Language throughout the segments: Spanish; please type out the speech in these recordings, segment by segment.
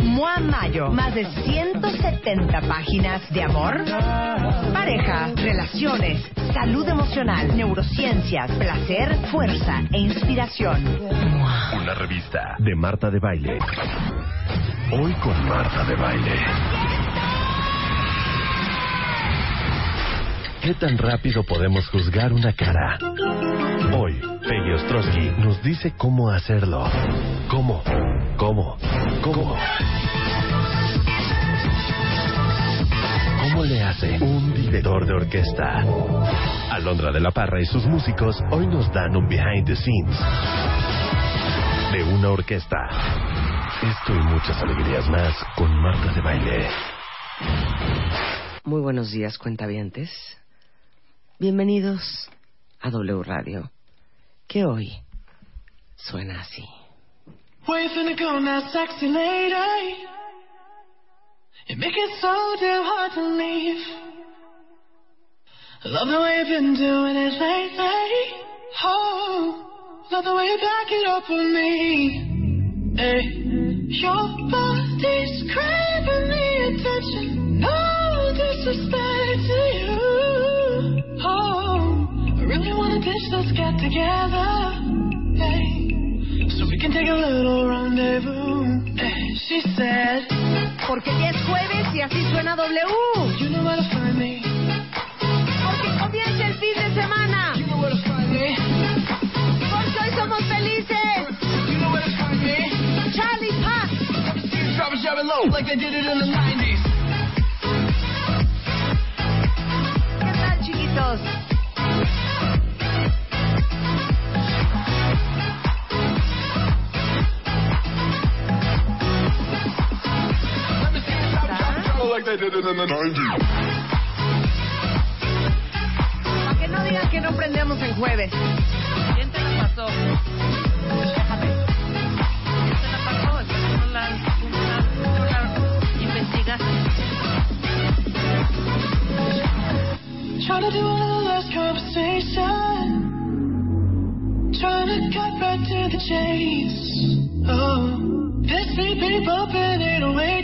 Mua Mayo, más de 170 páginas de amor, pareja, relaciones, salud emocional, neurociencias, placer, fuerza e inspiración. Una revista de Marta de Baile. Hoy con Marta de Baile. ¿Qué tan rápido podemos juzgar una cara? Hoy, Peggy Ostrowski nos dice cómo hacerlo. ¿Cómo? ¿Cómo? ¿Cómo? ¿Cómo le hace un director de orquesta? Alondra de la Parra y sus músicos hoy nos dan un behind the scenes de una orquesta. Esto y muchas alegrías más con Marta de Baile. Muy buenos días, cuentavientes. Bienvenidos a W Radio, que hoy suena así. Where you finna sexy lady? You make it so damn hard to leave. Love the way you've been doing it lately. Oh, love the way you back it up on me. Hey, your body's craving the attention. No disrespect get together. Hey, so we can take a little rendezvous. Hey, she said, Porque ya es jueves y así suena W. You know where to find me. Porque comienza el fin de semana. You know where to find me. Porque hoy somos felices. You know where to find me. Charlie Paz. Drop it, drop it low, like they did it in the 90s. ¿Qué tal, chiquitos? Like they did in the 90s. Para que no digan que no prendemos en jueves. ¿Quién te la pasó? Déjame. ¿Quién te la pasó? Es que no la, no la, investigaste. Trying to do a little less conversation. Trying to cut right to the chase. Oh, this beat be bumping in a way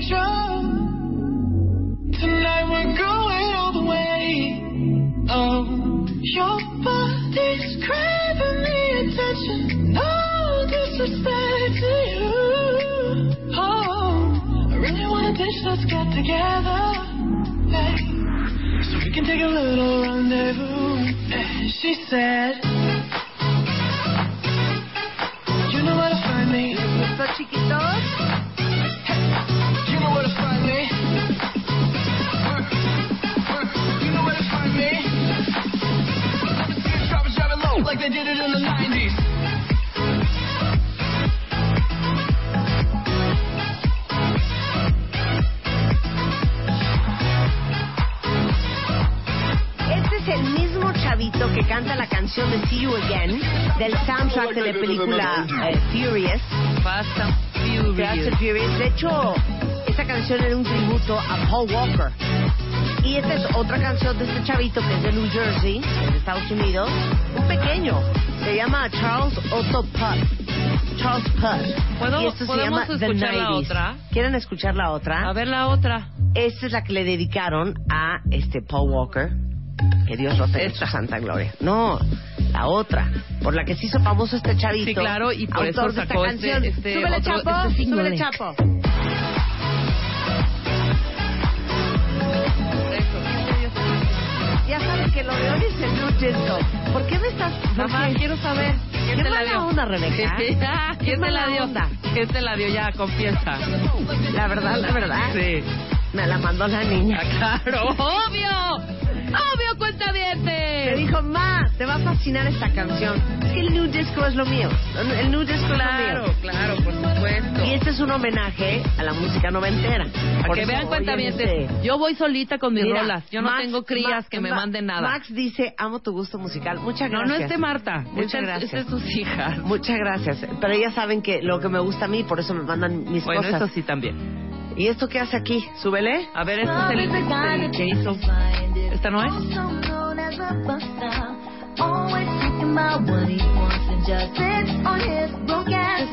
this get together. Hey. So we can take a little rendezvous. Eh, She said, You know where to find me. ¿Gustó, chiquitos? You know where to find me. You know where to find me. Let me see you drop it, drop it low, like they did it in the 90s. Canción de See You Again del soundtrack de la película eh, Furious. Fast and Fast and Furious. Furious. De hecho, esta canción era un tributo a Paul Walker. Y esta es otra canción de este chavito que es de New Jersey, en Estados Unidos. Un pequeño. Se llama Charles Otto Putt. Charles Putt. ¿Puedo- y esto se podemos llama The escuchar la 90s. otra? ¿Quieren escuchar la otra? A ver la otra. Esta es la que le dedicaron a este Paul Walker. Que Dios en su santa gloria. No, la otra. Por la que se hizo famoso este chavito. Sí, claro, y por autor eso de esta sacó este- canción. este súbele, otro- Chapo. este súbele, Chapo. Ya sabes que lo de hoy es el Blue Disco. ¿Por qué me estás...? Mamá, qué? quiero saber. ¿Quién te la dio? onda, Rebeca. ¿Quién te la dio? onda. ¿Quién te la dio? Ya, confiesa. La verdad, la verdad. Sí. Me la mandó la niña. Ah, claro. ¡Obvio! ¡Obvio, cuentavientes! Me dijo, ma, te va a fascinar esta canción. Es que el New Disco es lo mío. El New Disco Claro, es lo mío. claro, por supuesto. Y este es un homenaje a la música noventera. Para que vean cuenta en bien. este- Yo voy solita con mis Mira, rolas. Yo no Max- tengo crías Max- que me Ma- manden nada. Max dice, amo tu gusto musical. Muchas no, gracias. no es de Marta. Muchas gracias. esta es sus hijas. Muchas gracias. Pero ellas saben que lo que me gusta a mí, por eso me mandan mis Bueno, cosas. eso sí también. ¿Y esto qué hace aquí? Súbele. A ver, este es el, este que hizo. ¿Esta no es?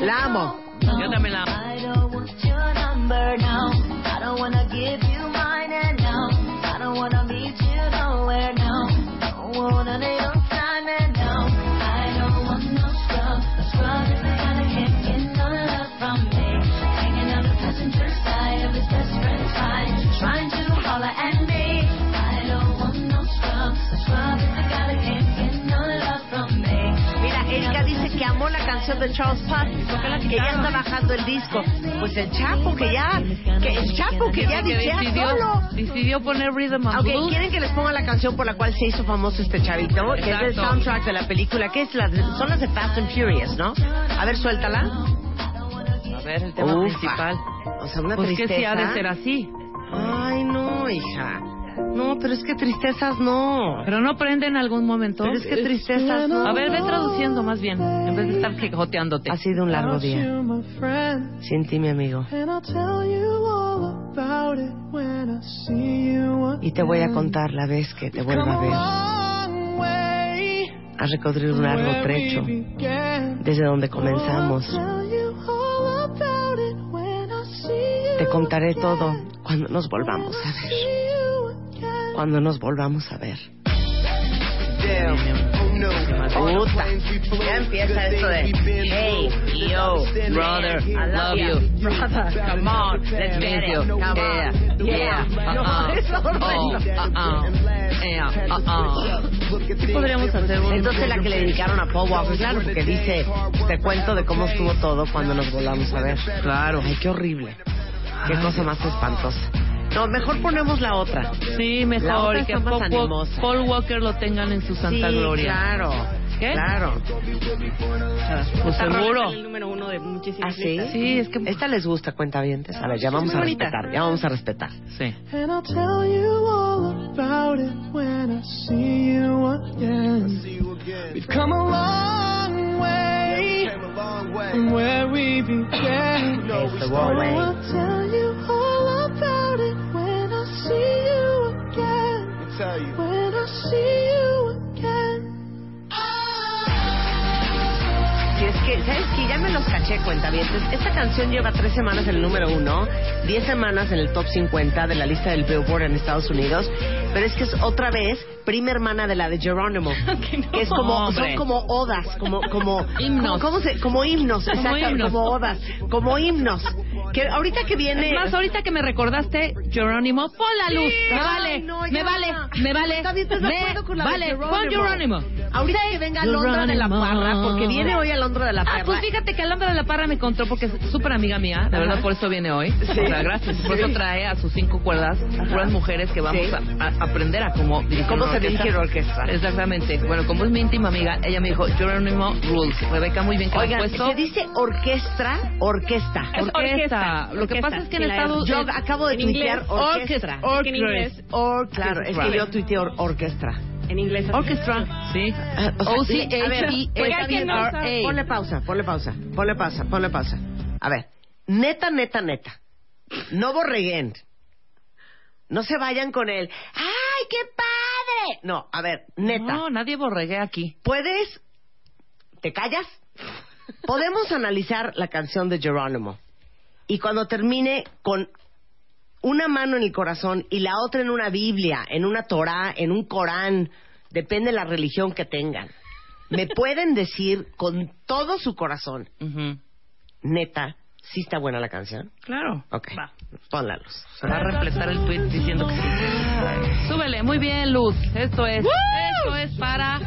La amo. Yo también la amo. Que amó la canción de Charles Puth, que ya está bajando el disco. Pues el Chapo que ya, que el Chapo que ya Que decidió, solo. decidió poner Rhythm and Ok, Blues. ¿quieren que les ponga la canción por la cual se hizo famoso este chavito? Que es el Exacto. soundtrack de la película, que es la son las de Fast and Furious, ¿no? A ver, suéltala. A ver, el tema Ufa. principal. O sea, una Pues que tristeza. sí ha de ser así. Ay, no, hija. No, pero es que tristezas no. Pero no prende en algún momento. Pero es que tristezas no. A ver, ve traduciendo más bien, en vez de estar quejoteándote. Ha sido un largo día. Sin ti, mi amigo. Y te voy a contar la vez que te vuelva a ver. Has recorrido un largo trecho desde donde comenzamos. Te contaré todo cuando nos volvamos a ver. Cuando nos volvamos a ver. Puta. Ya empieza esto de Hey, yo, Brother, love you. Brother, come on, let's get it. Come on. Yeah. No, uh-uh. es. Oh, uh-uh. Uh-uh. Podríamos hacer un... Entonces la que le dedicaron a Paul Walker, claro, porque dice, te cuento de cómo estuvo todo cuando nos volvamos a ver. Claro. Ay, qué horrible. Qué cosa más espantosa. No, mejor ponemos la otra. Sí, La mejor. otra Y que Paul, animosa. Paul Walker lo tengan en su santa sí, gloria. claro. ¿Qué? Claro. Pues seguro. el número uno de muchísimas ¿Ah, sí? Sí, es que... Esta les gusta, cuenta bien. A ver, ya vamos a bonita. respetar, ya vamos a respetar. Sí. I. We've come a long way from where we began. Way. I'll tell you all again. When I see you que, ¿sabes qué? Ya me los caché, cuenta bien. Esta canción lleva tres semanas en el número uno, diez semanas en el top 50 de la lista del Billboard en Estados Unidos, pero es que es otra vez prima hermana de la de Geronimo. Que es como, Hombre. son como odas, como, como Himnos. Como, ¿cómo se- como himnos, Como exacto, himnos. como odas, como himnos. Que ahorita que viene. Es más, ahorita que me recordaste, Jerónimo, pon la luz. Me Ay, vale, no, me vale, me vale. Está bien, ¿estás de me acuerdo con la de vale, Jerónimo? pon Jerónimo. Ahorita que venga Alondra de la Parra, porque viene hoy Alondra de la Parra. Ah, pues fíjate que Alondra de la Parra me encontró porque es súper amiga mía, de verdad por eso viene hoy. O sea, gracias. Por eso trae a sus cinco cuerdas, puras mujeres que vamos Sí. a, a aprender a cómo dirigir ¿Cómo una se dirige una orquesta? Exactamente. Bueno, como es mi íntima amiga, ella me dijo, Jerónimo Rules. Rebeca, muy bien que Oigan, puesto. se dice orquestra, orquesta. Es Orquesta. orquesta, Lo que orquesta. pasa es que en Sí, la Estados Yo eh, acabo de tuitear orquestra. orquestra. En inglés, Or, claro, es que yo tuiteé or- orquestra. En inglés. Orchestra. Sí. Ah, o a ver, pues, está bien, O-C-H-E-S-T-R-A. Ponle pausa, ponle pausa, ponle pausa, ponle pausa. A ver, neta, neta, neta. No borreguen. No se vayan con él. ¡Ay, qué padre! No, a ver, neta. No, nadie borregué aquí. ¿Puedes? ¿Te callas? Podemos analizar la canción de Jerónimo. Y cuando termine con una mano en el corazón y la otra en una Biblia, en una Torá, en un Corán, depende de la religión que tengan. Me pueden decir con todo su corazón, neta, ¿sí está buena la canción? Claro. Ok, pon la luz. Se va a repletar el tweet diciendo que sí. Súbele, muy bien, Luz. Esto es. Esto es para.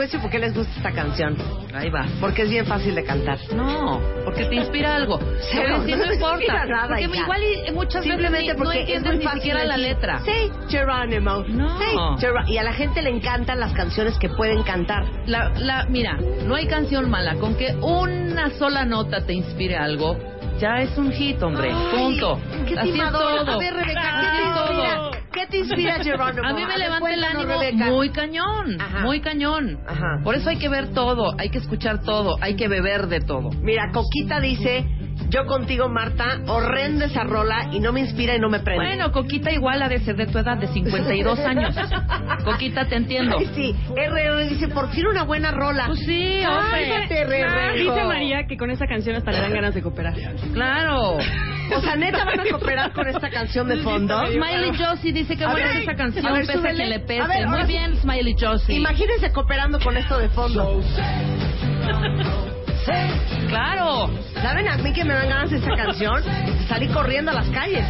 Voy a decir por qué les gusta esta canción. Ahí va. Porque es bien fácil de cantar. No, porque te inspira algo. Pero si no no, importa. nada, porque hija. igual y muchas Simplemente veces no porque es entiendes ni siquiera la letra. Sí, Geronimo. No. Sí, y a la gente le encantan las canciones que pueden cantar. La, la, mira, no hay canción mala. Con que una sola nota te inspire algo, ya es un hit, hombre. Ay, Punto. Qué Así es todo. A ver, Rebeca, ¿qué te inspira? ¿Qué te inspira, Geronimo? A mí me levanta el ánimo Rebeca. muy cañón, Ajá. muy cañón. Ajá. Por eso hay que ver todo, hay que escuchar todo, hay que beber de todo. Mira, Coquita dice, yo contigo, Marta, horrenda esa rola y no me inspira y no me prende. Bueno, Coquita igual ha de ser de tu edad, de 52 años. Coquita, te entiendo. Ay, sí, RR dice, por fin una buena rola. Pues sí, hombre. Dice María que con esa canción hasta le dan ganas de cooperar. Claro. O sea, neta van a cooperar con esta canción de fondo. Smiley Josie dice que A buena es esa a canción, ver, pese a que le pese. A ver, Muy bien, Smiley Josie. Imagínense cooperando con esto de fondo. Claro. ¿Saben a mí que me dan ganas de esta canción? Salí corriendo a las calles.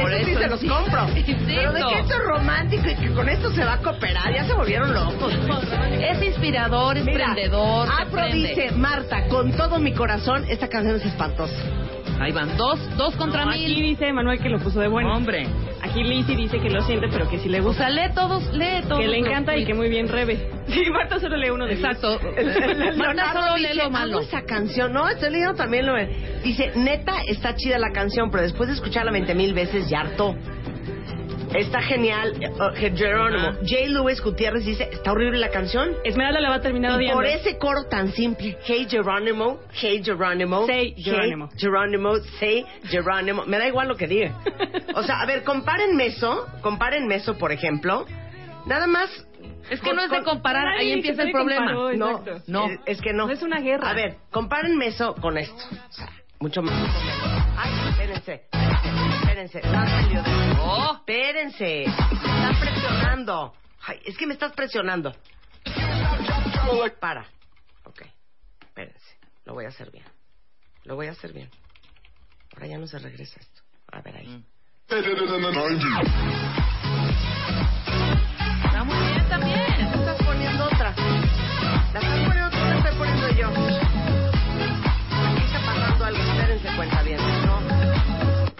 Por eso sí se los sí. compro. Insisto. Pero de que esto es romántico y que con esto se va a cooperar, ya se volvieron locos. Es inspirador, es Mira, prendedor, te Afro prende. dice, Marta, con todo mi corazón, esta canción es espantosa. Ahí van, dos, dos contra No, aquí mil. dice Manuel que lo puso de bueno. Hombre. Aquí Lizzy dice que lo siente, pero que sí le O gusta. sea, lee todos, lee todos. que le encanta y que muy bien Rebe. Sí, Marta solo lee uno de Exacto. Marta solo lee lo "Amo malo. esa canción, no, estoy leyendo también lo Dice, neta, está chida la canción, pero después de escucharla 20 mil veces ya hartó. Está genial, oh, Jerónimo. Ah. J. Lewis Gutiérrez dice, está horrible la canción. Esmeralda la va a terminar Y odiando. por ese coro tan simple, Hey Jerónimo, Hey Jerónimo, Say hey Jerónimo. Jerónimo, Say Jerónimo, me da igual lo que diga. O sea, a ver, compárenme eso, compárenme eso, por ejemplo, nada más. Es que con- no es de comparar, ahí empieza el problema. comparó, No. No. es, es que no. No es una guerra. A ver, compárenme eso con esto. O sea, mucho más. Ay, espérense, espérense, Oh. Espérense, están presionando. Ay, es que me estás presionando. Para. Ok, espérense, lo voy a hacer bien. Lo voy a hacer bien. Ahora ya no se regresa esto. A ver ahí. Está muy bien también. Tú estás poniendo otra. La estás poniendo tú, la estoy poniendo yo. Aquí está pasando algo. Espérense, cuenta bien.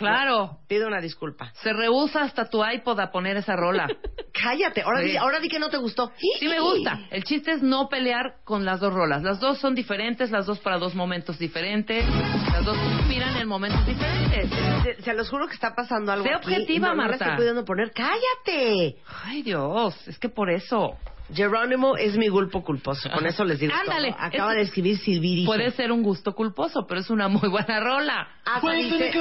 Claro. pido una disculpa. Se rehúsa hasta tu iPod a poner esa rola. Cállate. Ahora, di, ahora di que no te gustó. Sí me gusta. El chiste es no pelear con las dos rolas. Las dos son diferentes, las dos para dos momentos diferentes. Las dos inspiran en momentos diferentes. Se, se los juro que está pasando algo Sé aquí objetiva, y no, no la Marta. estoy pudiendo poner. ¡Cállate! Ay, Dios, es que por eso. Jerónimo es mi gulpo culposo. Con eso les digo Ándale, todo. Acaba es- de escribir Silviri. Puede ser un gusto culposo, pero es una muy buena rola. Ah, Wait for the dice...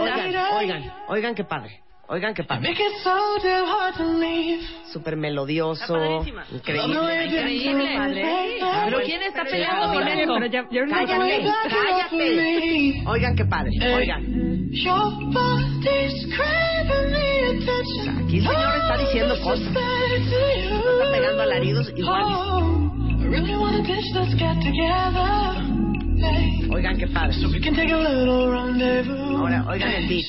Oigan, oigan, oigan qué padre. Oigan qué padre. Make it so damn hard to leave. Súper melodioso. Está padrísima. Increíble. Increíble. Pero ¿quién está peleando con ahorita- Cállate, cállate. Oigan qué padre. Oigan. The attention. Aquí el señor está diciendo cosas. Está pegando alaridos igual. Oh, I really wanna ditch this get together. Hey. Oigan qué padre. So we can take a little rendezvous. Ahora, oigan el beat.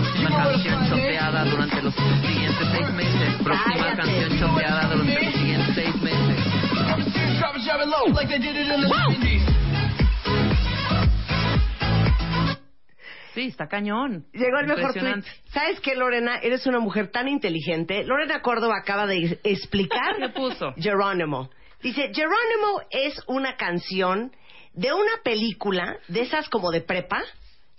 Próxima canción choteada durante los siguientes seis meses. Próxima Cállate. canción choteada durante los siguientes seis meses. Drop it, drop it low, like they did it in the 90s. Sí, está cañón. Llegó el mejor tweet. ¿Sabes qué, Lorena? Eres una mujer tan inteligente. Lorena Córdoba acaba de explicar. ¿Qué puso? Jerónimo. Dice, Jerónimo es una canción de una película, de esas como de prepa,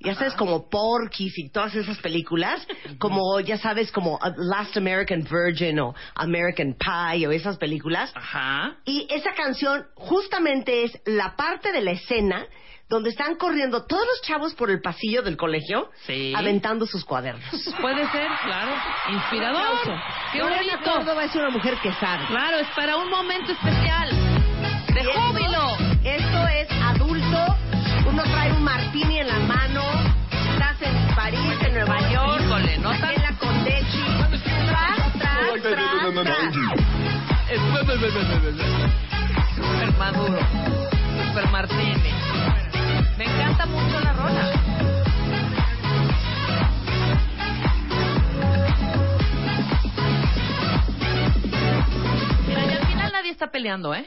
ya sabes, como Porky's y todas esas películas, como, ya sabes, como uh, Last American Virgin o American Pie o esas películas. Ajá. Y esa canción justamente es la parte de la escena donde están corriendo todos los chavos por el pasillo del colegio, Sí. aventando sus cuadernos. Puede ser, claro. Inspirador. ¡Qué bonito! Córdoba es una mujer que sabe. Claro, es para un momento especial. ¡De júbilo! mundo trae un martini en la mano. Estás en París, en Nueva York. Híjole, no en la Condechi. Tras, tras. Super maduro. Super martini. Me encanta mucho la rola. Mira, y al final nadie está peleando, ¿eh?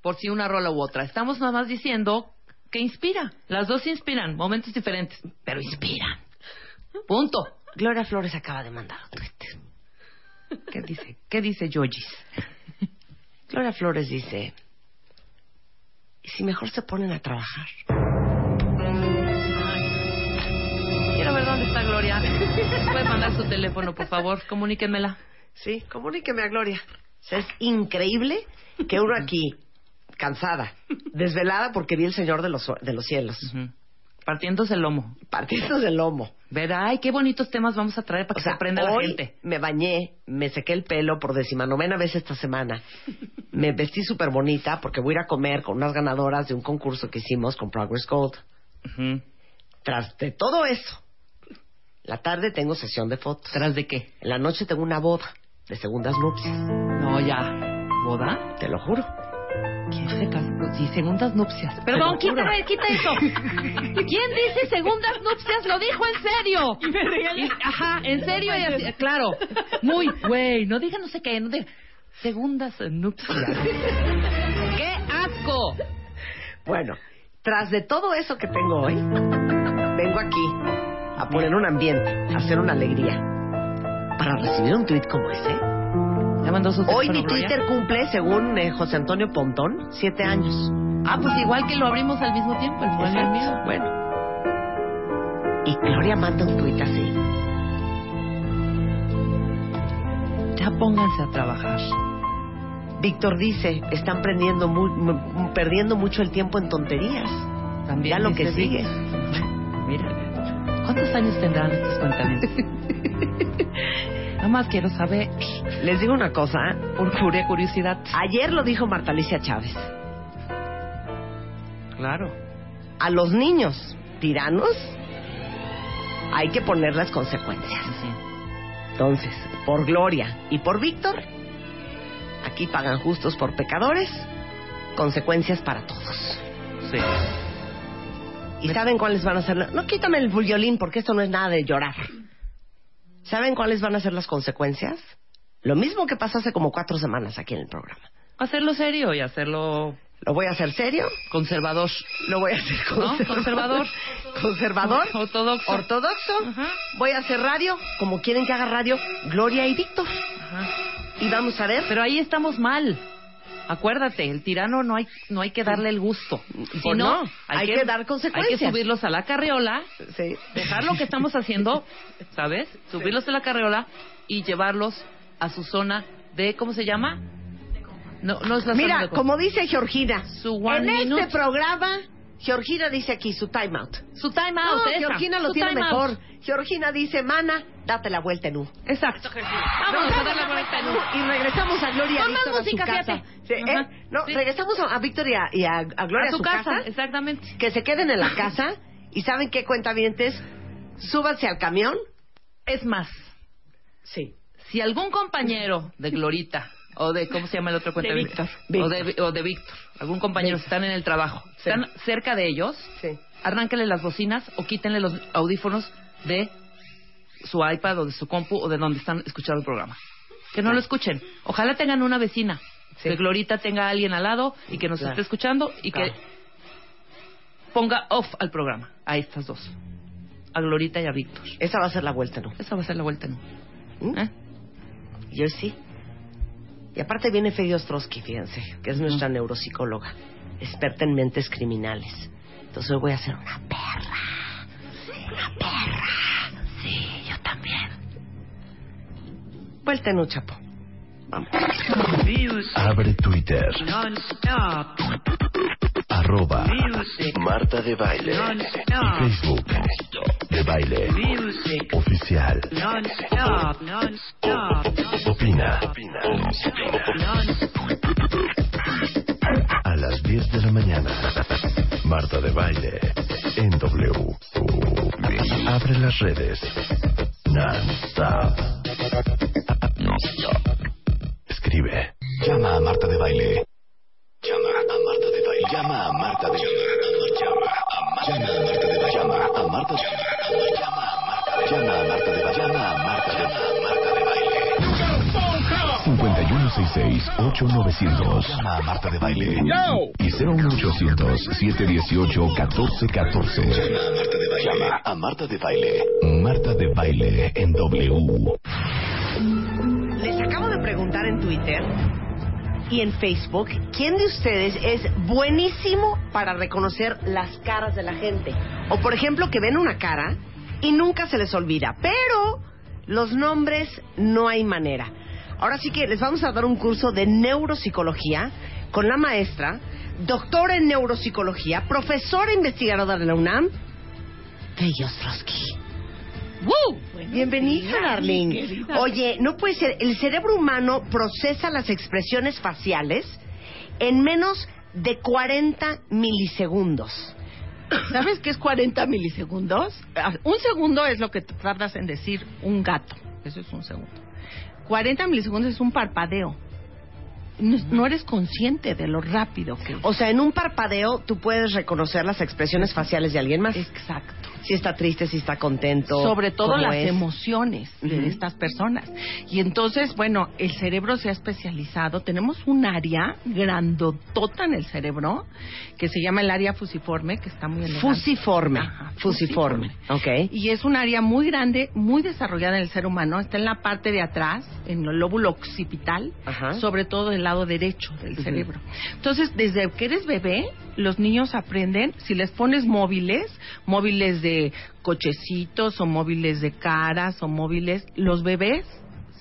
Por si una rola u otra. Estamos nada más diciendo que inspira. Las dos inspiran, momentos diferentes, pero inspiran. Punto. Gloria Flores acaba de mandar un tweet. ¿Qué dice? ¿Qué dice Yojis? Gloria Flores dice, ¿y si mejor se ponen a trabajar? Quiero ver dónde está Gloria. ¿Puede mandar su teléfono, por favor? Comuníquenmela. Sí, comuníqueme a Gloria. Es increíble que uno aquí, cansada, desvelada porque vi el Señor de los, de los cielos, Ujú. Partiéndose el lomo. partiéndose el lomo. Ver, ay, qué bonitos temas vamos a traer para O que sea, se aprenda la gente. me bañé, me sequé el pelo por decimanovena vez esta semana. Me vestí súper bonita porque voy a ir a comer con unas ganadoras de un concurso que hicimos con Progress Gold. Tras de todo eso, la tarde tengo sesión de fotos. ¿Tras de qué? En la noche tengo una boda de segundas nupcias. No, ya. ¿Boda? Te lo juro. ¿Quién se casó? Sí, segundas nupcias. Perdón, quita, quita eso. ¿Quién dice segundas nupcias? Lo dijo en serio. Y me regaña. Y- ajá, en serio y así, claro. Muy, güey, no diga no sé qué, no diga. Segundas nupcias. ¡Qué asco! Bueno, tras de todo eso que tengo hoy, vengo aquí a poner un ambiente, a hacer una alegría. Para recibir un tuit como ese. ¿Ya mandó su Hoy mi Gloria? Twitter cumple, según eh, José Antonio Pontón, siete años. Ah, pues igual que lo abrimos al mismo tiempo, el fue el mío. Bueno. Y Gloria manda un tuit así. Ya pónganse a trabajar. Víctor dice, están prendiendo mu- mu- perdiendo mucho el tiempo en tonterías. También Ya lo que sigue. Mira, ¿cuántos años tendrán estos cuentamientos? Más quiero saber, Les digo una cosa, por pura curiosidad. ayer lo dijo Marta Alicia Chávez. Claro. A los niños tiranos hay que poner las consecuencias. Entonces, por Gloria y por Víctor, aquí pagan justos por pecadores, consecuencias para todos. Sí. ¿Y saben cuáles van a ser? No, quítame el violín porque esto no es nada de llorar. ¿Saben cuáles van a ser las consecuencias? Lo mismo que pasó hace como cuatro semanas aquí en el programa. Hacerlo serio y hacerlo Lo voy a hacer serio, conservador. lo voy a hacer ¿No? conservador. Conservador. Conservador. Ortodoxo. Ortodoxo. Voy a hacer radio, como quieren que haga radio, Gloria y Víctor. Y vamos a ver. Pero ahí estamos mal. Acuérdate, el tirano no hay no hay que darle el gusto. Si Pues no, hay que dar consecuencias. Hay que subirlos a la carriola, Sí. dejar lo que estamos haciendo, ¿sabes? Subirlos a la carriola y llevarlos a su zona de ¿cómo se llama? No, no es la zona Mira, de como dice Georgina, Su one en minute. este programa, Georgina dice aquí su time out. su time out, No, esa, Georgina lo su tiene mejor. out. Georgina dice, mana, date la vuelta en U. Exacto. Vámonos a dar la vuelta en un- Y regresamos a Gloria y a Pon más Víctor a su música, casa. fíjate. Sí, ¿eh? No, Sí. regresamos a, a Víctor y a, y a- a Gloria a su casa, exactamente. Que se queden en la casa. ¿Y saben qué cuentavientes? Súbanse al camión. Es más, Sí. si algún compañero de Glorita o de cómo se llama el otro cuenta De Víctor. o de, o de Víctor algún compañero Víctor. están en el trabajo Sí. están cerca de ellos Sí. arránquenle las bocinas o quítenle los audífonos de su iPad o de su compu o de donde están escuchando el programa que no lo escuchen ojalá tengan una vecina Sí. que Glorita tenga a alguien al lado y que nos Claro. esté escuchando y Claro. que ponga off al programa a estas dos a Glorita y a Víctor Esa va a ser la vuelta, ¿no? esa va a ser la vuelta ¿no? ¿Mm? ¿Eh? Yo sí. Y aparte viene Fedi Ostrowski, fíjense, que es nuestra neuropsicóloga, experta en mentes criminales. Entonces hoy voy a ser una perra. Una perra. Sí, yo también. Vuelta en un chapo. Vamos. Abre Twitter. Arroba Marta de Baile. Y Facebook. De Baile. Oficial. Opina. A las 10 de la mañana. Marta de Baile. En W. Abre las redes. Non-stop. Escribe. Llama a Marta de Baile. Llama a Marta de Baile. Llama a Marta de Baile. Llama a Marta de Baile. Llama a Marta de Baile. Llama a Marta de Baile. Llama a Marta de Baile. Llama a Marta de Baile. 51 1-866-8900. Llama a Marta de Baile. Y 01800-718-1414. Llama a Marta de Baile. Marta de Baile en W. Les acabo de preguntar en Twitter y en Facebook quién de ustedes es buenísimo para reconocer las caras de la gente. O por ejemplo que ven una cara y nunca se les olvida, pero los nombres no hay manera. Ahora sí que les vamos a dar un curso de neuropsicología con la maestra, doctora en neuropsicología, profesora investigadora de la UNAM, Bella Ostrowski. Bienvenida, darling. Oye, no puede ser. El cerebro humano procesa las expresiones faciales en menos de 40 milisegundos. ¿Sabes qué es 40 milisegundos? Ah, Un segundo es lo que tardas en decir un gato. Eso es un segundo. 40 milisegundos es un parpadeo. No, no eres consciente de lo rápido que es. O sea, en un parpadeo tú puedes reconocer las expresiones faciales de alguien más. Exacto. Si está triste, si está contento. sobre todo las es. emociones de estas personas. Y entonces, bueno, el cerebro se ha especializado. Tenemos un área grandotota en el cerebro que se llama el área fusiforme, que está muy elegante. Fusiforme. Ajá, fusiforme. Ok. Y es un área muy grande, muy desarrollada en el ser humano. Está en la parte de atrás, en el lóbulo occipital, Ajá. sobre todo del lado derecho del cerebro. Entonces, desde que eres bebé, los niños aprenden, si les pones móviles, móviles de cochecitos o móviles de caras o móviles, los bebés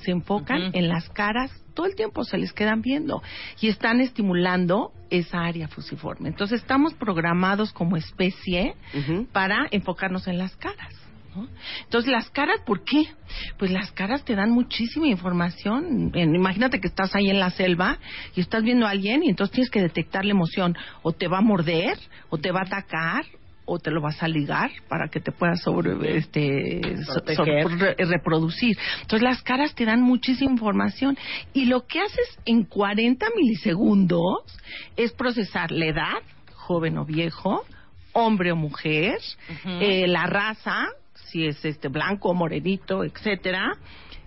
se enfocan en las caras, todo el tiempo se les quedan viendo y están estimulando esa área fusiforme. Entonces, estamos programados como especie para enfocarnos en las caras. ¿no? Entonces, las caras, ¿por qué? Pues las caras te dan muchísima información. En- imagínate que estás ahí en la selva y estás viendo a alguien y entonces tienes que detectar la emoción. O te va a morder, o te va a atacar, o te lo vas a ligar para que te puedas sobre, este, so- Proteger. so- re- reproducir. Entonces, las caras te dan muchísima información. Y lo que haces en 40 milisegundos es procesar la edad, joven o viejo, hombre o mujer, eh, la raza, si es este blanco o morenito, etcétera,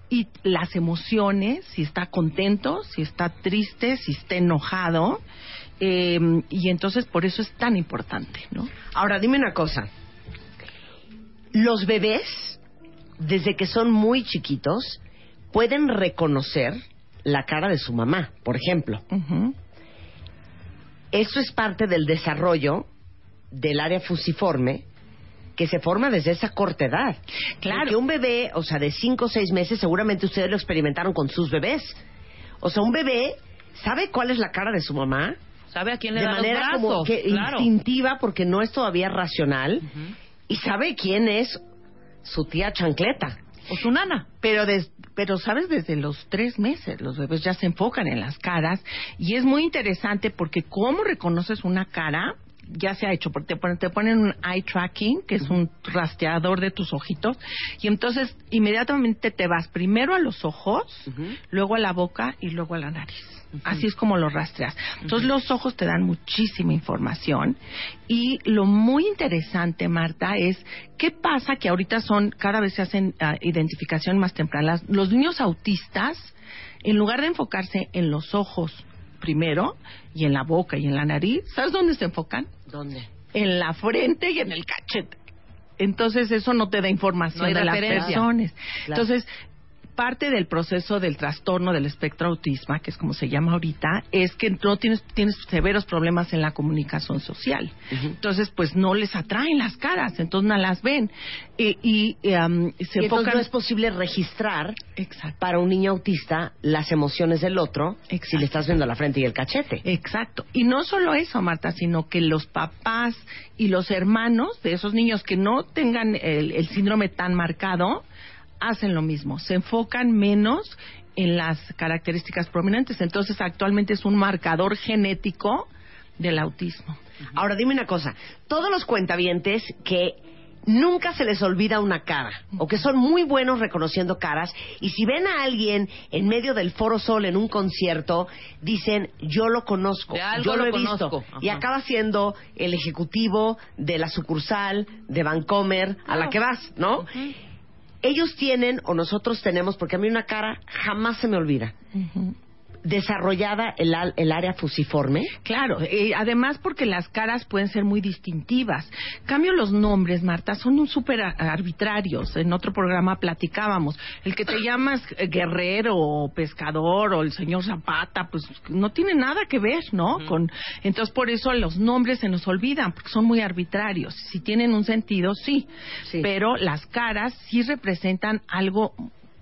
y las emociones, si está contento, si está triste, si está enojado, eh, y entonces por eso es tan importante, ¿no? Ahora, dime una cosa. Los bebés, desde que son muy chiquitos, pueden reconocer la cara de su mamá, por ejemplo. Ujú. Esto es parte del desarrollo del área fusiforme que se forma desde esa corta edad. Claro. Porque un bebé, o sea, de 5 o 6 meses, seguramente ustedes lo experimentaron con sus bebés. O sea, un bebé sabe cuál es la cara de su mamá ¿Sabe a quién le de da manera los brazos? como que claro. instintiva porque no es todavía racional y sabe quién es su tía chancleta. O su nana. Pero, des- pero sabes, desde los tres meses los bebés ya se enfocan en las caras y es muy interesante porque cómo reconoces una cara ya se ha hecho, porque te ponen, te ponen un eye tracking, que es un rastreador de tus ojitos, y entonces inmediatamente te vas primero a los ojos, luego a la boca y luego a la nariz. Así es como lo rastreas. Entonces los ojos te dan muchísima información y lo muy interesante, Marta, es qué pasa que ahorita son, cada vez se hacen ah, identificación más tempranas. Los niños autistas, en lugar de enfocarse en los ojos primero y en la boca y en la nariz, ¿sabes dónde se enfocan? ¿Dónde? En la frente y en el cachete. Entonces eso no te da información No de las personas. Claro. Entonces, parte del proceso del trastorno del espectro autisma, que es como se llama ahorita, es que no tienes, tienes severos problemas en la comunicación social. Entonces, pues no les atraen las caras, entonces no las ven. Eh, y em, se Y enfocan... no es posible registrar Exacto. para un niño autista las emociones del otro Exacto. si le estás viendo la frente y el cachete. Exacto. Y no solo eso, Marta, sino que los papás y los hermanos de esos niños que no tengan el, el síndrome tan marcado hacen lo mismo. Se enfocan menos en las características prominentes. Entonces, actualmente es un marcador genético del autismo. Ahora dime una cosa, todos los cuentavientes que nunca se les olvida una cara o que son muy buenos reconociendo caras y si ven a alguien en medio del Foro Sol en un concierto dicen yo lo conozco, yo lo, he visto y acaba siendo el ejecutivo de la sucursal de Vancomer a la que vas, ¿no? Ellos tienen o nosotros tenemos porque a mí una cara jamás se me olvida. Desarrollada el, el área fusiforme. Claro, eh, además porque las caras pueden ser muy distintivas. Cambio los nombres, Marta, son un súper arbitrarios. En otro programa platicábamos. El que te llamas guerrero o pescador o el señor Zapata, pues no tiene nada que ver, ¿no? Con Entonces por eso los nombres se nos olvidan, porque son muy arbitrarios. Si tienen un sentido, sí. Sí. Pero las caras sí representan algo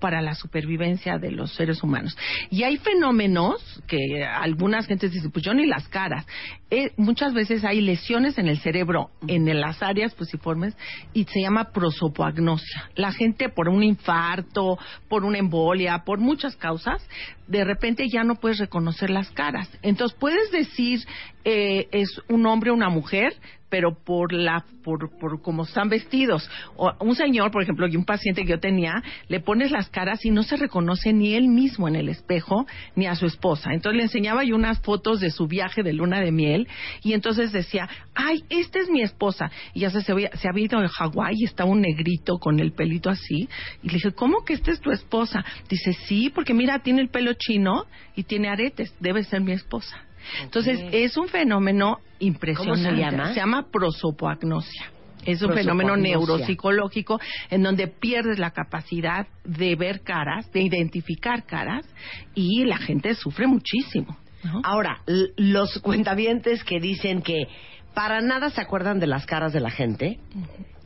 para la supervivencia de los seres humanos. Y hay fenómenos que algunas gentes dicen, pues yo ni las caras. Eh, muchas veces hay lesiones en el cerebro, en las áreas fusiformes, y se llama prosopoagnosia. La gente por un infarto, por una embolia, por muchas causas, de repente ya no puedes reconocer las caras. Entonces puedes decir eh, es un hombre o una mujer, pero por la por, por cómo están vestidos. O un señor, por ejemplo, y un paciente que yo tenía, le pones las caras y no se reconoce ni él mismo en el espejo ni a su esposa. Entonces le enseñaba yo unas fotos de su viaje de luna de miel y entonces decía, ay, esta es mi esposa. Y ya se, se, había, se había ido a Hawái y estaba un negrito con el pelito así. Y le dije, ¿cómo que esta es tu esposa? Dice, sí, porque mira, tiene el pelo chino y tiene aretes, debe ser mi esposa. Entonces, es un fenómeno impresionante. ¿Cómo se llama? Se llama prosopoagnosia. Es un fenómeno neuropsicológico en donde pierdes la capacidad de ver caras, de identificar caras, y la gente sufre muchísimo. ¿no? Ahora, los cuentavientes que dicen que para nada se acuerdan de las caras de la gente,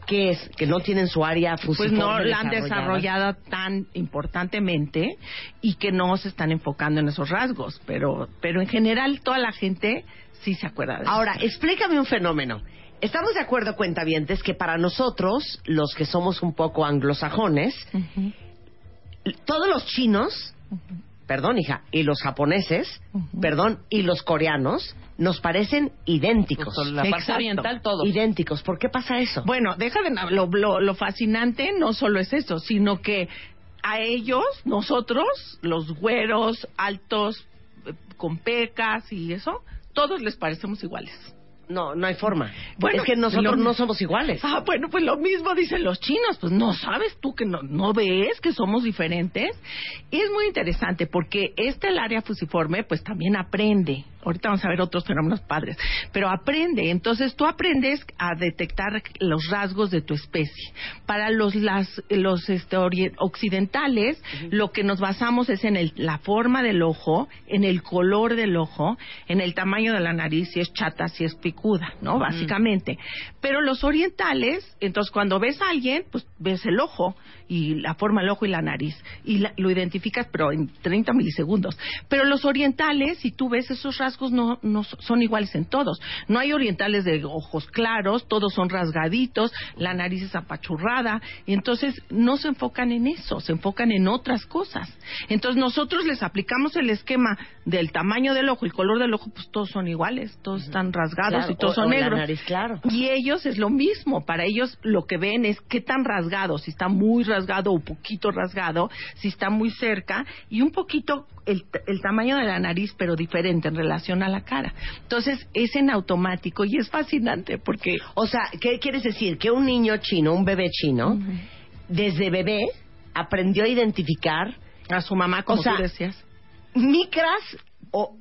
que es que no tienen su área pues no la han desarrollado tan importantemente y que no se están enfocando en esos rasgos, pero pero en general toda la gente sí se acuerda de eso. Ahora, explícame un fenómeno. Estamos de acuerdo, cuentavientes, que para nosotros, los que somos un poco anglosajones, todos los chinos, perdón, hija, y los japoneses, perdón, y los coreanos, nos parecen idénticos. Pues, la parte oriental. Idénticos. ¿Por qué pasa eso? Bueno, deja de lo, lo, lo fascinante no solo es eso, sino que a ellos, nosotros, los güeros, altos, eh, con pecas y eso, todos les parecemos iguales. No, no hay forma. Bueno, es que nosotros lo- no somos iguales. Ah, bueno, pues lo mismo dicen los chinos. Pues no sabes tú que no, no ves que somos diferentes. Y es muy interesante porque este el área fusiforme pues también aprende. Ahorita vamos a ver otros fenómenos padres. Pero aprende. Entonces tú aprendes a detectar los rasgos de tu especie. Para los, las, los este, occidentales, lo que nos basamos es en el- la forma del ojo, en el color del ojo, en el tamaño de la nariz, si es chata, si es picuda, ¿no? Básicamente. Pero los orientales, entonces cuando ves a alguien, pues ves el ojo y la forma del ojo y la nariz. Y la- lo identificas, pero en 30 milisegundos. Pero los orientales, si tú ves esos rasgos, no, no so- son iguales en todos. No hay orientales de ojos claros, todos son rasgaditos, la nariz es apachurrada. Y entonces no se enfocan en eso, se enfocan en otras cosas. Entonces nosotros les aplicamos el esquema del tamaño del ojo y color del ojo, pues todos son iguales, todos están rasgados Claro, y todos o- son o la negros. nariz, claro. Y ellos es lo mismo. Para ellos lo que ven es qué tan rasgado, si está muy rasgado o poquito rasgado, si está muy cerca y un poquito el, tamaño de la nariz, pero diferente en relación a la cara. Entonces es en automático y es fascinante porque O sea, ¿qué quieres decir? Que un niño chino, un bebé chino, desde bebé aprendió a identificar a su mamá, como O sea, tú decías, micras o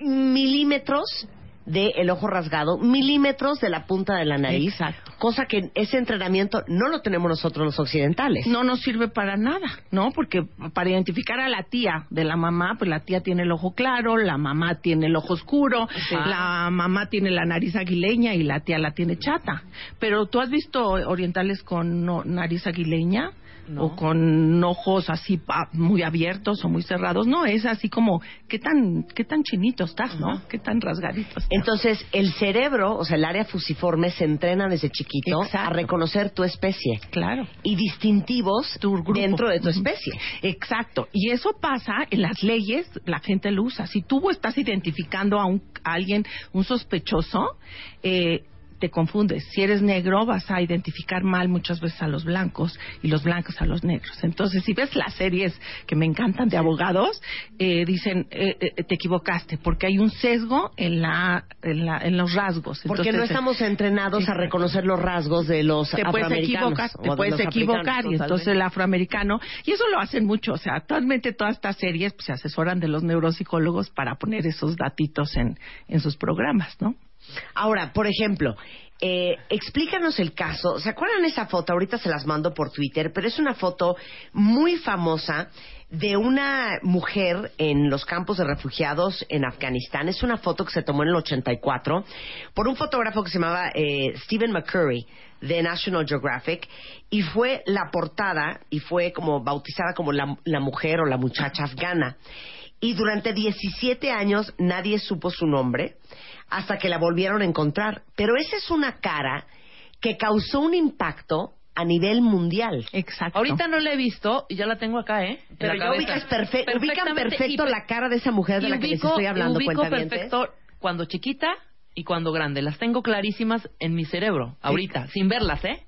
milímetros del ojo rasgado, milímetros de la punta de la nariz, Exacto. cosa que ese entrenamiento no lo tenemos nosotros los occidentales. no nos sirve para nada, ¿no? Porque para identificar a la tía de la mamá, pues la tía tiene el ojo claro, la mamá tiene el ojo oscuro, la mamá tiene la nariz aguileña y la tía la tiene chata. Pero tú has visto orientales con no- nariz aguileña o con ojos así muy abiertos o muy cerrados, no, es así como qué tan qué tan chinito estás, ¿no? Qué tan rasgadito. estás? Entonces, el cerebro, o sea, el área fusiforme se entrena desde chiquito Exacto. a reconocer tu especie claro. y distintivos Tu dentro de tu especie. Exacto. Y eso pasa en las leyes, la gente lo usa. Si tú estás identificando a, un, a alguien, un sospechoso, eh, te confundes. Si eres negro, vas a identificar mal muchas veces a los blancos y los blancos a los negros. Entonces, si ves las series que me encantan de abogados, eh, dicen, eh, eh, te equivocaste, porque hay un sesgo en, la, en, la- en los rasgos. Porque no Entonces, estamos entrenados a reconocer los rasgos de los te puedes afroamericanos equivocar, o te de puedes equivocar y entonces el afroamericano y eso lo hacen mucho, o sea, actualmente todas estas series pues, se asesoran de los neuropsicólogos para poner esos datitos en, en sus programas, ¿no? Ahora, por ejemplo, eh, explícanos el caso. ¿Se acuerdan esa foto? Ahorita se las mando por Twitter, pero es una foto muy famosa de una mujer en los campos de refugiados en Afganistán. Es una foto que se tomó en el 84 por un fotógrafo que se llamaba eh, Stephen McCurry de National Geographic y fue la portada y fue como bautizada como la, la mujer o la muchacha afgana. Y durante 17 años nadie supo su nombre hasta que la volvieron a encontrar. Pero esa es una cara que causó un impacto a nivel mundial. Exacto. Ahorita no la he visto y ya la tengo acá, ¿eh? En Pero ya ubicas perfe- ubican perfecto y- la cara de esa mujer de la que les estoy hablando, ubico perfecto cuando chiquita y cuando grande. Las tengo clarísimas en mi cerebro, ahorita, sin verlas, ¿eh?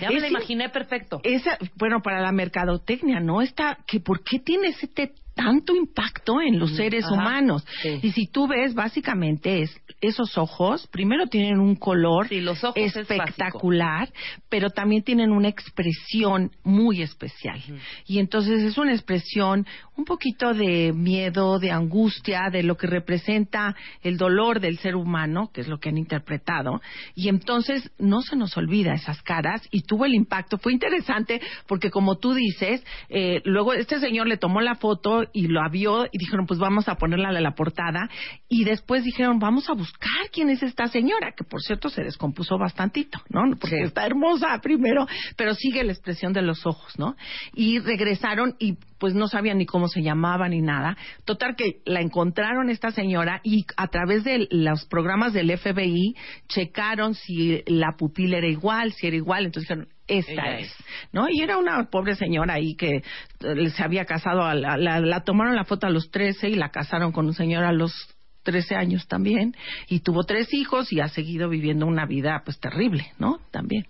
Ya me Es la in- imaginé perfecto. Esa, bueno, para la mercadotecnia, ¿no? Está, que ¿por qué tiene ese tanto impacto en los seres Mm, Ajá, humanos? sí. Y si tú ves, básicamente, es esos ojos, primero tienen un color Sí, los ojos es espectacular, pero también tienen una expresión muy especial. Y entonces es una expresión un poquito de miedo, de angustia, de lo que representa el dolor del ser humano, que es lo que han interpretado. Y entonces no se nos olvida esas caras y tuvo el impacto. Fue interesante porque como tú dices, eh, luego este señor le tomó la foto y lo vio y dijeron, pues vamos a ponerla en la portada. Y después dijeron, vamos a buscar quién es esta señora, que por cierto se descompuso bastantito, ¿no? Porque Sí. está hermosa primero, pero sigue la expresión de los ojos, ¿no? Y regresaron y pues no sabían ni cómo se llamaba ni nada. Total que la encontraron esta señora y a través de los programas del FBI checaron si la pupila era igual, si era igual, entonces dijeron, esta es. ¿no? Y era una pobre señora ahí que eh, se había casado, a la, la- la tomaron la foto a los 13 y la casaron con un señor a los 13 años también y tuvo tres hijos y ha seguido viviendo una vida pues terrible, ¿no? También.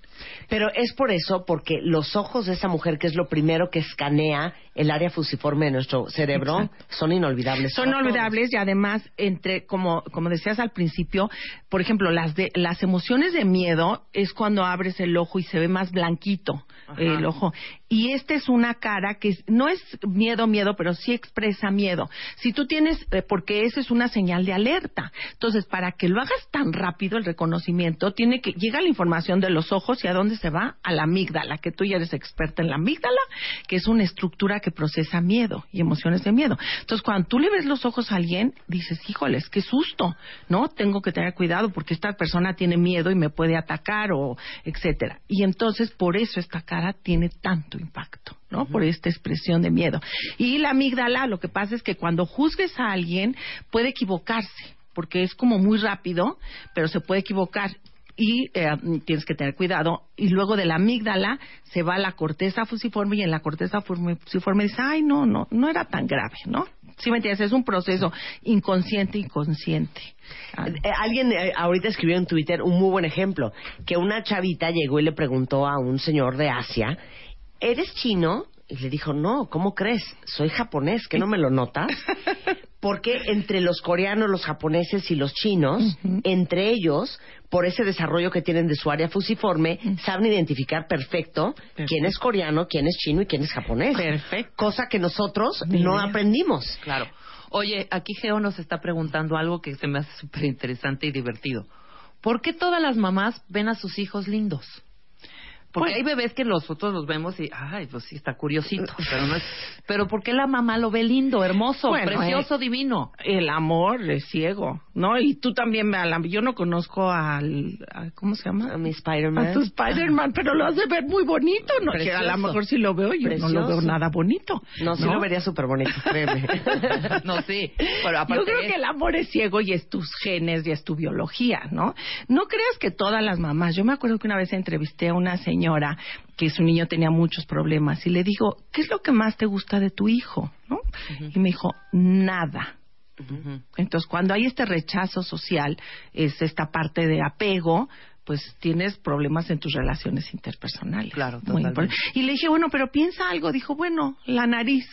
Pero es por eso, porque los ojos de esa mujer, que es lo primero que escanea el área fusiforme de nuestro cerebro, Exacto. son inolvidables. Son olvidables y además entre como como decías al principio, por ejemplo, las de las emociones de miedo es cuando abres el ojo y se ve más blanquito Ajá. el ojo. Y esta es una cara que no es miedo miedo, pero sí expresa miedo. Si tú tienes eh, porque eso es una señal de alerta. Entonces, para que lo hagas tan rápido el reconocimiento, tiene que llega la información de los ojos y a dónde se va? A la amígdala, que tú ya eres experta en la amígdala, que es una estructura que procesa miedo y emociones de miedo. Entonces, cuando tú le ves los ojos a alguien, dices, híjoles, qué susto, ¿no? Tengo que tener cuidado porque esta persona tiene miedo y me puede atacar o etcétera. Y entonces, por eso esta cara tiene tanto impacto, ¿no? Por esta expresión de miedo. Y la amígdala, lo que pasa es que cuando juzgues a alguien, puede equivocarse, porque es como muy rápido, pero se puede equivocar y eh, tienes que tener cuidado. Y luego de la amígdala se va a la corteza fusiforme y en la corteza forme- fusiforme dice, ay, no, no, no era tan grave, ¿no? Sí, me entiendes, es un proceso inconsciente y consciente. Ah, Eh, alguien eh, ahorita escribió en Twitter un muy buen ejemplo, que una chavita llegó y le preguntó a un señor de Asia, ¿eres chino? Y le dijo, no, ¿cómo crees? Soy japonés, ¿que no me lo notas? Porque entre los coreanos, los japoneses y los chinos, entre ellos, por ese desarrollo que tienen de su área fusiforme, saben identificar perfecto, quién es coreano, quién es chino y quién es japonés. Perfecto. Cosa que nosotros no aprendimos. Claro. Oye, aquí Geo nos está preguntando algo que se me hace súper interesante y divertido. ¿Por qué todas las mamás ven a sus hijos lindos? Porque Pues- hay bebés que nosotros los vemos y, ay, pues sí, está curiosito. Pero, no es, pero ¿por qué la mamá lo ve lindo, hermoso, Bueno, precioso, eh, divino? El amor es ciego, ¿no? Y tú también, la- yo no conozco al, a- ¿cómo se llama? A mi Spider-Man. A tu Spider-Man, pero lo hace ver muy bonito, ¿no? Que a lo mejor sí lo veo, yo no lo veo nada bonito. No, sí lo vería súper bonito, créeme. No, sí. Pero aparte Yo creo que el amor es ciego y es tus genes y es tu biología, ¿no? No creas que todas las mamás. Yo me acuerdo que una vez entrevisté a una señora que su niño tenía muchos problemas y le digo, ¿qué es lo que más te gusta de tu hijo? ¿No? Y me dijo, nada. Entonces, cuando hay este rechazo social, es esta parte de apego, pues tienes problemas en tus relaciones interpersonales. Claro, Muy totalmente. Y le dije, bueno, pero piensa algo. Dijo, bueno, la nariz.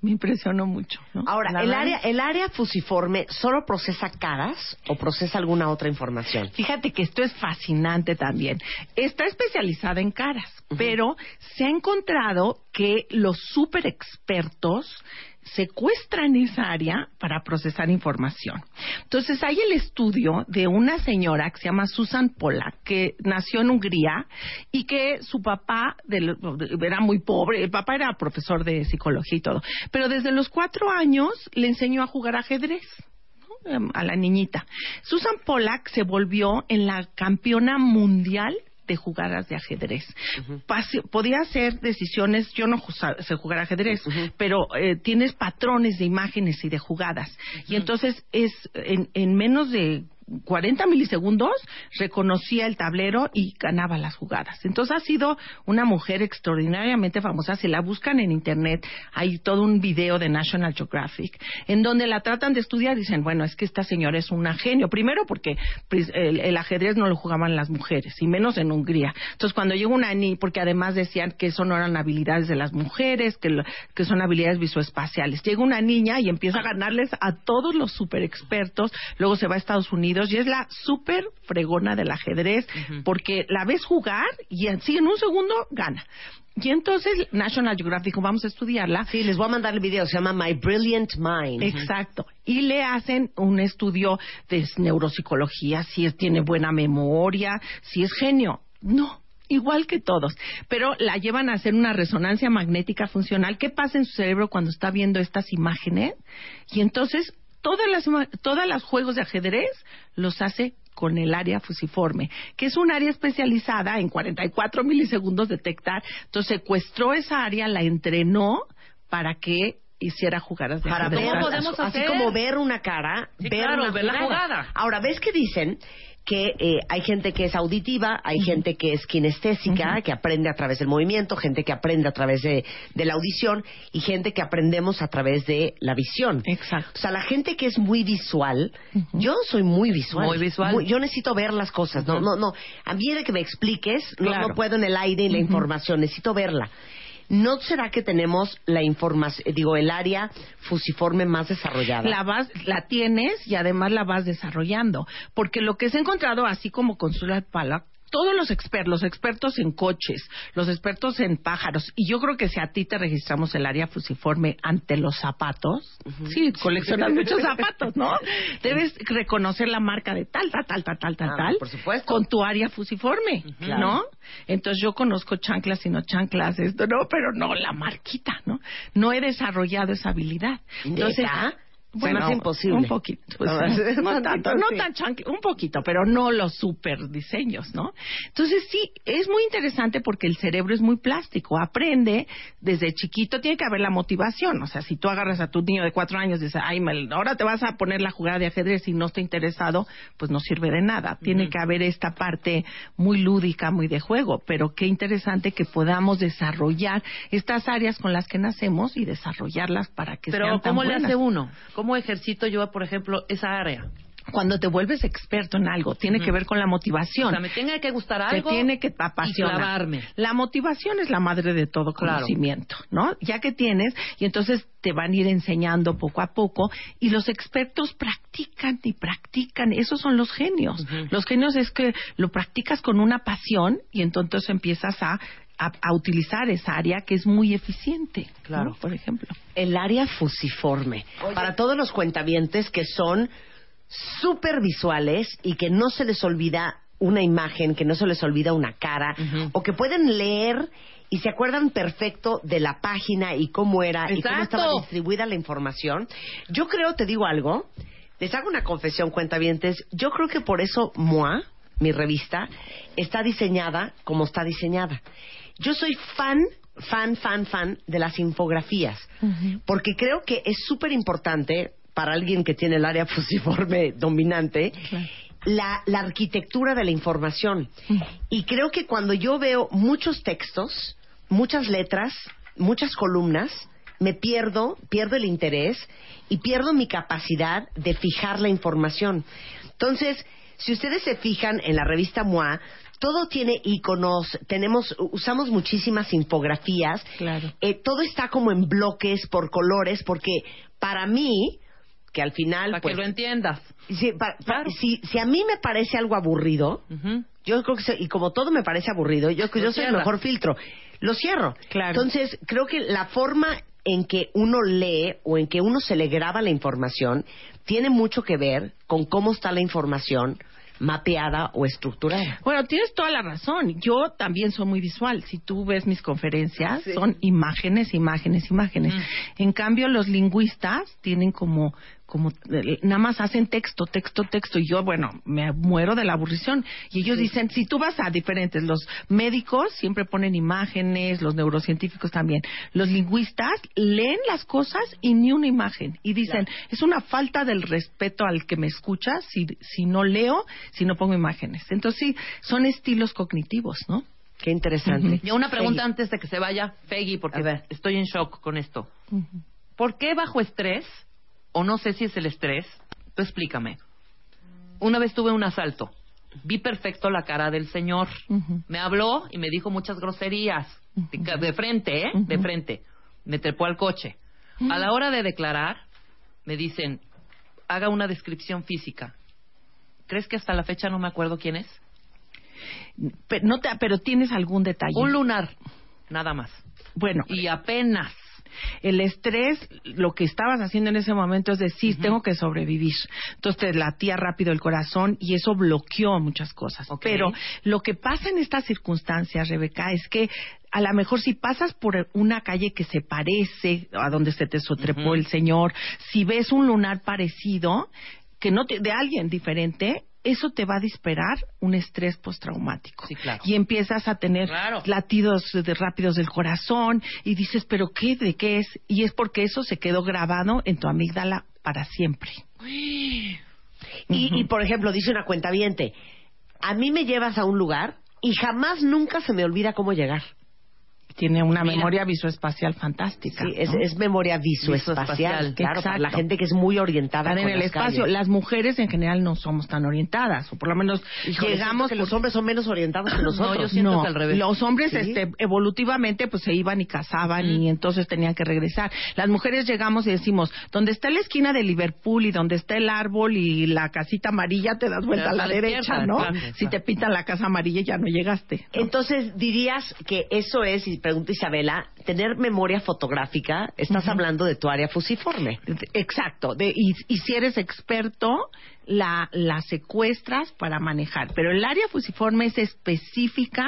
Me impresionó mucho. ¿no? Ahora, La ¿el área, ¿el área fusiforme solo procesa caras o procesa alguna otra información? Fíjate que esto es fascinante también. Está especializada en caras, pero se ha encontrado que los super expertos secuestran esa área para procesar información. Entonces hay el estudio de una señora que se llama Susan Pollack, que nació en Hungría y que su papá del- era muy pobre, el papá era profesor de psicología y todo, pero desde los cuatro años le enseñó a jugar ajedrez em, a la niñita. Susan Pollack se volvió en la campeona mundial de jugadas de ajedrez. Pase- podía hacer decisiones, yo no sé jugar ajedrez, pero eh, tienes patrones de imágenes y de jugadas. Y entonces es en, en menos de 40 milisegundos reconocía el tablero y ganaba las jugadas. Entonces ha sido una mujer extraordinariamente famosa. Si la buscan en internet, hay todo un video de National Geographic en donde la tratan de estudiar. Dicen, bueno, es que esta señora es una genio. Primero porque pues, el, ajedrez no lo jugaban las mujeres, y menos en Hungría. Entonces cuando llegó una niña, porque además decían que eso no eran habilidades de las mujeres, que, lo- que son habilidades visoespaciales. Llega una niña y empieza a ganarles a todos los super expertos. Luego se va a Estados Unidos y es la super fregona del ajedrez porque la ves jugar y así en un segundo gana. Y entonces National Geographic dijo, vamos a estudiarla. Sí, les voy a mandar el video, se llama My Brilliant Mind. Exacto. Y le hacen un estudio de neuropsicología, si es, tiene buena memoria, si es genio. No, igual que todos. Pero la llevan a hacer una resonancia magnética funcional. ¿Qué pasa en su cerebro cuando está viendo estas imágenes? Y entonces, todas las, todas los juegos de ajedrez los hace con el área fusiforme, que es un área especializada en 44 milisegundos detectar. Entonces secuestró esa área, la entrenó para que hiciera jugadas de Para ajedrez. ver, ¿Cómo podemos así hacer? como ver una cara, Sí, ver, claro, una ver la jugada. Ahora, ¿ves que dicen que eh, hay gente que es auditiva, hay gente que es kinestésica, que aprende a través del movimiento, gente que aprende a través de, de la audición y gente que aprendemos a través de la visión? Exacto. O sea, la gente que es muy visual, yo soy muy visual. Muy visual. yo necesito ver las cosas. No, no, no. A mí de que me expliques, no, no puedo en el aire y la información, necesito verla. ¿No será que tenemos la información, digo, el área fusiforme más desarrollada? la vas, la tienes y además la vas desarrollando. Porque lo que se ha encontrado, así como con Susan Pollack, todos los expertos, los expertos en coches, los expertos en pájaros, y yo creo que si a ti te registramos el área fusiforme ante los zapatos, sí, coleccionas muchos zapatos, ¿no? Debes reconocer la marca de tal, tal, tal, tal, tal, tal, Ah, tal, por supuesto. con tu área fusiforme. ¿no? Entonces yo conozco chanclas y no chanclas, esto no, pero no la marquita, ¿no? No he desarrollado esa habilidad. Entonces, ¿Neta? Me hace imposible. Un poquito. pues, No, es tanto, no tan chancla, un poquito, pero no los super diseños, ¿no? Entonces sí, es muy interesante porque el cerebro es muy plástico, aprende desde chiquito, tiene que haber la motivación, o sea, si tú agarras a tu niño de cuatro años y dices, ay, ahora te vas a poner la jugada de ajedrez y no está interesado, pues no sirve de nada. Tiene que haber esta parte muy lúdica, muy de juego, pero qué interesante que podamos desarrollar estas áreas con las que nacemos y desarrollarlas para que Pero sean tan ¿cómo le hace uno? ¿Cómo ejercito yo, por ejemplo, esa área? cuando te vuelves experto en algo, tiene que ver con la motivación. O sea, me tiene que gustar Te algo tiene que apasionar. La motivación es la madre de todo Claro. conocimiento, ¿no? Ya que tienes, y entonces te van a ir enseñando poco a poco, y los expertos practican y practican, esos son los genios. Los genios es que lo practicas con una pasión y entonces empiezas a, a, a utilizar esa área que es muy eficiente, ¿no? Claro. Por ejemplo. El área fusiforme. Para todos los cuentavientes que son súper visuales y que no se les olvida una imagen, que no se les olvida una cara, o que pueden leer y se acuerdan perfecto de la página y cómo era y cómo estaba distribuida la información. Yo creo, te digo algo, les hago una confesión, cuentavientes, yo creo que por eso MOA, mi revista, está diseñada como está diseñada. Yo soy fan, fan, fan, fan de las infografías, porque creo que es súper importante para alguien que tiene el área fusiforme dominante, la, la arquitectura de la información. Y creo que cuando yo veo muchos textos, muchas letras, muchas columnas, me pierdo, pierdo el interés y pierdo mi capacidad de fijar la información. Entonces, si ustedes se fijan en la revista MOA, todo tiene iconos, tenemos, usamos muchísimas infografías. Claro. Eh, todo está como en bloques por colores, porque para mí, que al final, Para pues, que lo entiendas. si, pa- pa- si, si a mí me parece algo aburrido, yo creo que, se- y como todo me parece aburrido, yo, yo Lo soy el mejor filtro. Lo cierro. Claro. Entonces, creo que la forma en que uno lee o en que uno se le graba la información tiene mucho que ver con cómo está la información mapeada o estructurada. Bueno, tienes toda la razón. Yo también soy muy visual. Si tú ves mis conferencias, Sí. son imágenes, imágenes, imágenes. En cambio, los lingüistas tienen como, como, eh, nada más hacen texto, texto, texto. Y yo, bueno, me muero de la aburrición. Y ellos dicen, si tú vas a diferentes, los médicos siempre ponen imágenes, los neurocientíficos también. Los lingüistas leen las cosas y ni una imagen. Y dicen, es una falta del respeto al que me escucha si, si no leo, si no pongo imágenes. Entonces sí, son estilos cognitivos, ¿no? Qué interesante. Y una pregunta antes de que se vaya, Peggy, porque estoy en shock con esto. ¿Por qué bajo estrés, o no sé si es el estrés, tú explícame. Una vez tuve un asalto, vi perfecto la cara del señor. Me habló y me dijo muchas groserías. De frente, ¿eh? De frente. Me trepó al coche. A la hora de declarar, me dicen, haga una descripción física. ¿Crees que hasta la fecha no me acuerdo quién es? Pero, no te- pero tienes algún detalle. Un lunar, nada más. bueno, Y apenas. El estrés, lo que estabas haciendo en ese momento es decir, tengo que sobrevivir. Entonces te latía rápido el corazón y eso bloqueó muchas cosas. Pero lo que pasa en estas circunstancias, Rebeca, es que a lo mejor si pasas por una calle que se parece a donde se te sotrepó el señor, si ves un lunar parecido, que no te- de alguien diferente, eso te va a disparar un estrés postraumático. Sí, claro. Y empiezas a tener Claro. latidos de rápidos del corazón y dices, pero qué, de qué es? Y es porque eso se quedó grabado en tu amígdala para siempre. Y, y, por ejemplo, dice una cuenta a mí me llevas a un lugar y jamás nunca se me olvida cómo llegar. Tiene una Mira. memoria visoespacial fantástica. Sí, es, ¿no? es memoria visoespacial. Visoespacial, Claro, para la gente que es muy orientada en el las espacio. calles. Las mujeres en general no somos tan orientadas, o por lo menos Híjole, llegamos que los hombres son menos orientados que nosotros. yo siento no, que al revés. Los hombres ¿Sí? este, evolutivamente pues se iban y cazaban y entonces tenían que regresar. Las mujeres llegamos y decimos, donde está la esquina de Liverpool y donde está el árbol y la casita amarilla te das vuelta a la, derecha, ¿no? claro, si te pintan la casa amarilla ya no llegaste. ¿no? Entonces, dirías que eso es, y pregunta Isabela, tener memoria fotográfica, estás hablando de tu área fusiforme. Exacto. De- y, y si eres experto, la, la secuestras para manejar. Pero el área fusiforme es específica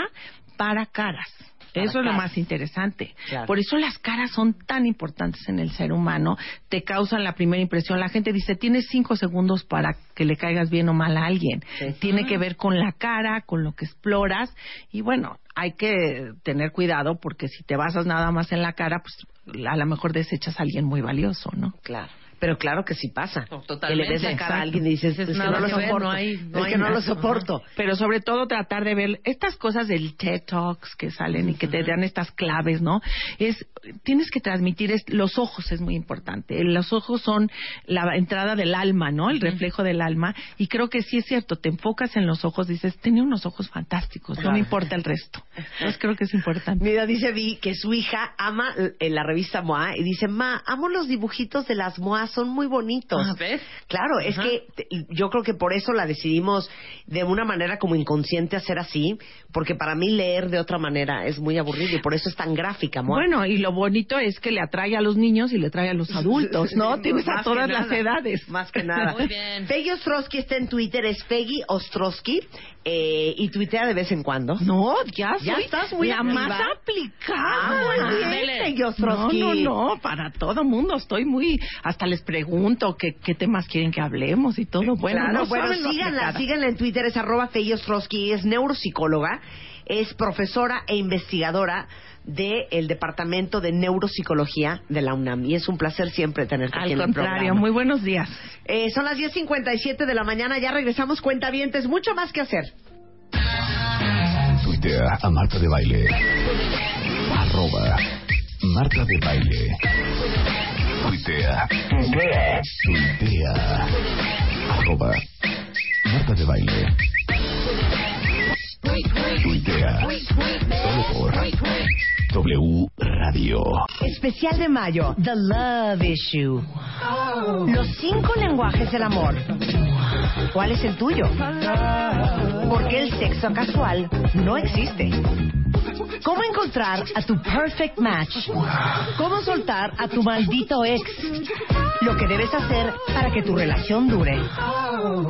para caras. Eso es lo más interesante. Claro. Por eso las caras son tan importantes en el ser humano. Te causan la primera impresión. La gente dice, tienes cinco segundos para que le caigas bien o mal a alguien. Sí. Tiene que ver con la cara, con lo que exploras. Y bueno, hay que tener cuidado porque si te basas nada más en la cara, pues a lo mejor desechas a alguien muy valioso, ¿no? Claro. Pero claro que sí pasa. No, que totalmente. le ves la cara a alguien y dices, es que no lo soporto. no hay- no que no lo soporto. Pero sobre todo tratar de ver estas cosas del TED Talks que salen y que te dan estas claves, ¿no? Es tienes que transmitir es, los ojos es muy importante. Los ojos son la entrada del alma, ¿no? El reflejo del alma y creo que sí es cierto, te enfocas en los ojos, dices, "Tenía unos ojos fantásticos, no me importa el resto." Entonces creo que es importante. Mira, dice Vi que su hija ama en la revista MOA y dice, Ma, amo los dibujitos de las Son muy bonitos. Ah, ¿ves? Claro, es que yo creo que por eso la decidimos de una manera como inconsciente hacer así, porque para mí leer de otra manera es muy aburrido y por eso es tan gráfica, MOA. Bueno, y lo bonito es que le atrae a los niños y le atrae a los adultos, ¿no? Sí, Tienes a todas las edades. Más que nada. Muy bien. Peggy Ostrowski está en Twitter, es Peggy Ostrowski, eh, y tuitea de vez en cuando. No, ya Ya soy estás muy la más aplicada. Ah, muy bien. Peggy No, Ostrowski. no, no, para todo mundo. Estoy muy... Hasta les pregunto qué, qué temas quieren que hablemos y todo. Bueno, Claro, no bueno, síganla, síganla en Twitter, es arroba Fey Ostrowski, es neuropsicóloga, es profesora e investigadora del Departamento de Neuropsicología de la UNAM. Y es un placer siempre tenerte aquí Al en el contrario, programa. muy buenos días. Eh, son las 10.57 de la mañana, ya regresamos cuentavientes, mucho más que hacer. Tuitea a Marta de Baile. Arroba Marta de Baile. Tuitea. Tuitea. Arroba Marta de Baile. Tuitea. Solo por W Radio. Especial de mayo, The Love Issue. Los cinco lenguajes del amor. ¿Cuál es el tuyo? Porque el sexo casual no existe. ¿Cómo encontrar a tu perfect match? ¿Cómo soltar a tu maldito ex? Lo que debes hacer para que tu relación dure.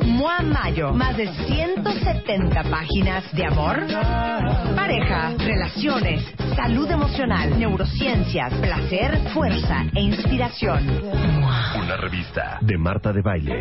Mua Mayo, más de 170 páginas amor, pareja, relaciones, salud emocional, neurociencias, placer, fuerza e inspiración. Una revista de Marta de Baile.